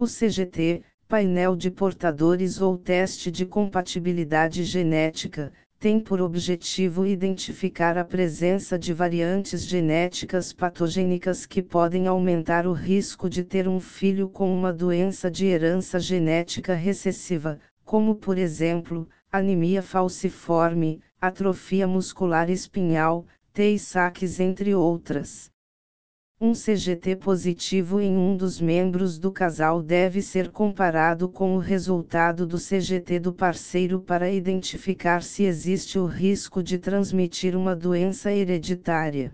O CGT, painel de portadores ou teste de compatibilidade genética, tem por objetivo identificar a presença de variantes genéticas patogênicas que podem aumentar o risco de ter um filho com uma doença de herança genética recessiva, como por exemplo, anemia falciforme, atrofia muscular espinhal, Tay-Sachs entre outras. Um CGT positivo em um dos membros do casal deve ser comparado com o resultado do CGT do parceiro para identificar se existe o risco de transmitir uma doença hereditária.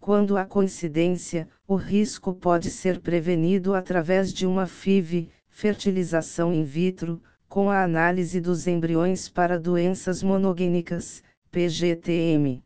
Quando há coincidência, o risco pode ser prevenido através de uma FIV, fertilização in vitro, com a análise dos embriões para doenças monogênicas, PGTM.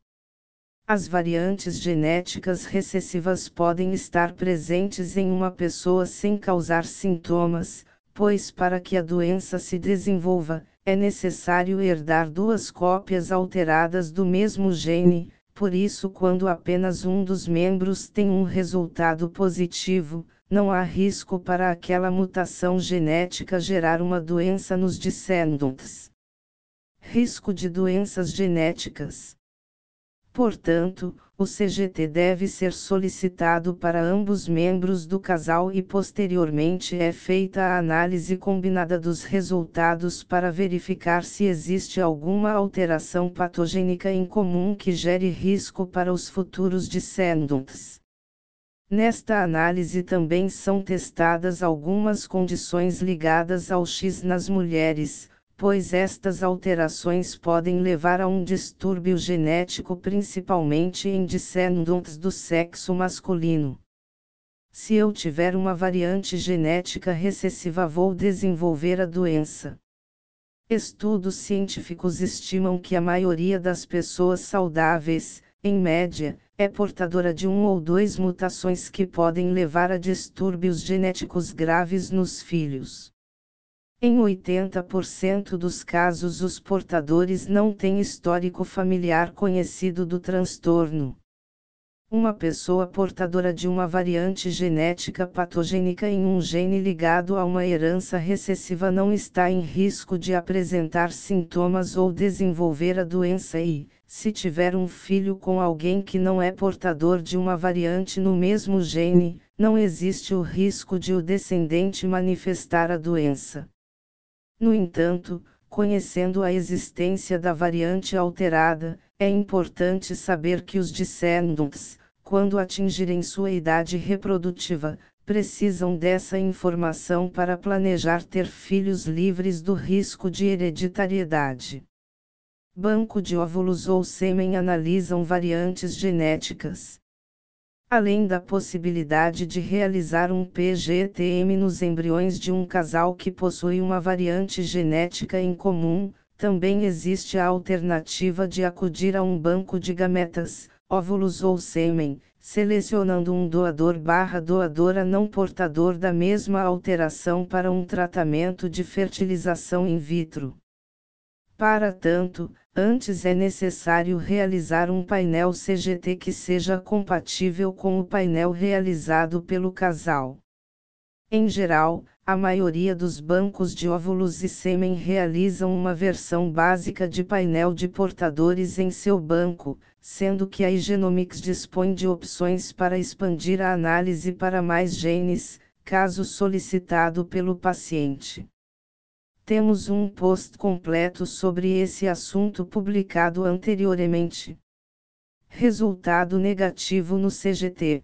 As variantes genéticas recessivas podem estar presentes em uma pessoa sem causar sintomas, pois para que a doença se desenvolva, é necessário herdar duas cópias alteradas do mesmo gene, por isso, quando apenas um dos membros tem um resultado positivo, não há risco para aquela mutação genética gerar uma doença nos descendentes. Risco de doenças genéticas. Portanto, o CGT deve ser solicitado para ambos membros do casal e posteriormente é feita a análise combinada dos resultados para verificar se existe alguma alteração patogênica em comum que gere risco para os futuros descendentes. Nesta análise também são testadas algumas condições ligadas ao X nas mulheres, pois estas alterações podem levar a um distúrbio genético principalmente em descendentes do sexo masculino. Se eu tiver uma variante genética recessiva, vou desenvolver a doença. Estudos científicos estimam que a maioria das pessoas saudáveis, em média, é portadora de um ou dois mutações que podem levar a distúrbios genéticos graves nos filhos. Em 80% dos casos, os portadores não têm histórico familiar conhecido do transtorno. Uma pessoa portadora de uma variante genética patogênica em um gene ligado a uma herança recessiva não está em risco de apresentar sintomas ou desenvolver a doença e, se tiver um filho com alguém que não é portador de uma variante no mesmo gene, não existe o risco de o descendente manifestar a doença. No entanto, conhecendo a existência da variante alterada, é importante saber que os descendentes, quando atingirem sua idade reprodutiva, precisam dessa informação para planejar ter filhos livres do risco de hereditariedade. Banco de óvulos ou sêmen analisam variantes genéticas. Além da possibilidade de realizar um PGTM nos embriões de um casal que possui uma variante genética em comum, também existe a alternativa de acudir a um banco de gametas, óvulos ou sêmen, selecionando um doador barra doadora não portador da mesma alteração para um tratamento de fertilização in vitro. Para tanto, antes é necessário realizar um painel CGT que seja compatível com o painel realizado pelo casal. Em geral, a maioria dos bancos de óvulos e sêmen realizam uma versão básica de painel de portadores em seu banco, sendo que a Igenomics dispõe de opções para expandir a análise para mais genes, caso solicitado pelo paciente. Temos um post completo sobre esse assunto publicado anteriormente. Resultado negativo no CGT.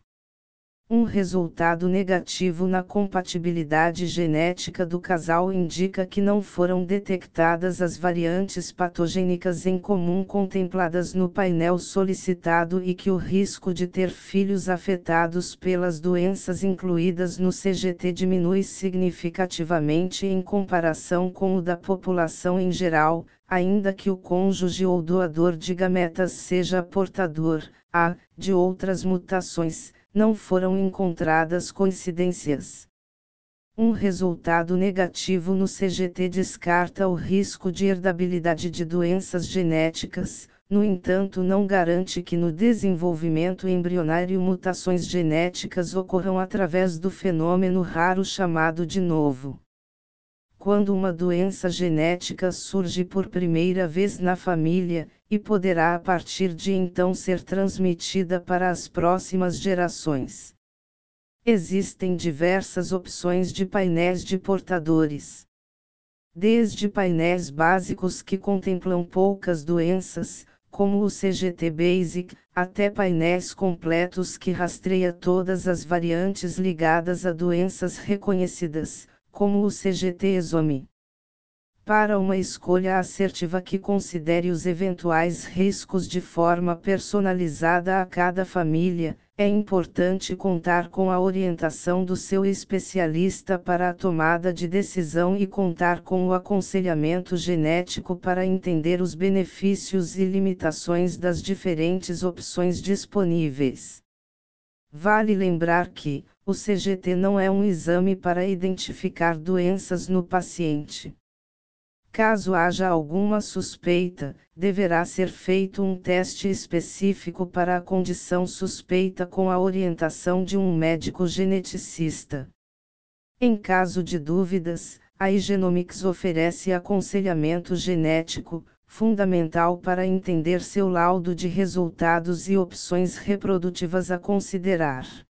Um resultado negativo na compatibilidade genética do casal indica que não foram detectadas as variantes patogênicas em comum contempladas no painel solicitado e que o risco de ter filhos afetados pelas doenças incluídas no CGT diminui significativamente em comparação com o da população em geral, ainda que o cônjuge ou doador de gametas seja portador, a, de outras mutações não foram encontradas coincidências. Um resultado negativo no CGT descarta o risco de herdabilidade de doenças genéticas, no entanto, não garante que no desenvolvimento embrionário mutações genéticas ocorram através do fenômeno raro chamado de novo. Quando uma doença genética surge por primeira vez na família, e poderá a partir de então ser transmitida para as próximas gerações. Existem diversas opções de painéis de portadores. Desde painéis básicos que contemplam poucas doenças, como o CGT Basic, até painéis completos que rastreia todas as variantes ligadas a doenças reconhecidas, como o CGT Exome. Para uma escolha assertiva que considere os eventuais riscos de forma personalizada a cada família, é importante contar com a orientação do seu especialista para a tomada de decisão e contar com o aconselhamento genético para entender os benefícios e limitações das diferentes opções disponíveis. Vale lembrar que, o CGT não é um exame para identificar doenças no paciente. Caso haja alguma suspeita, deverá ser feito um teste específico para a condição suspeita com a orientação de um médico geneticista. Em caso de dúvidas, a Igenomics oferece aconselhamento genético, fundamental para entender seu laudo de resultados e opções reprodutivas a considerar.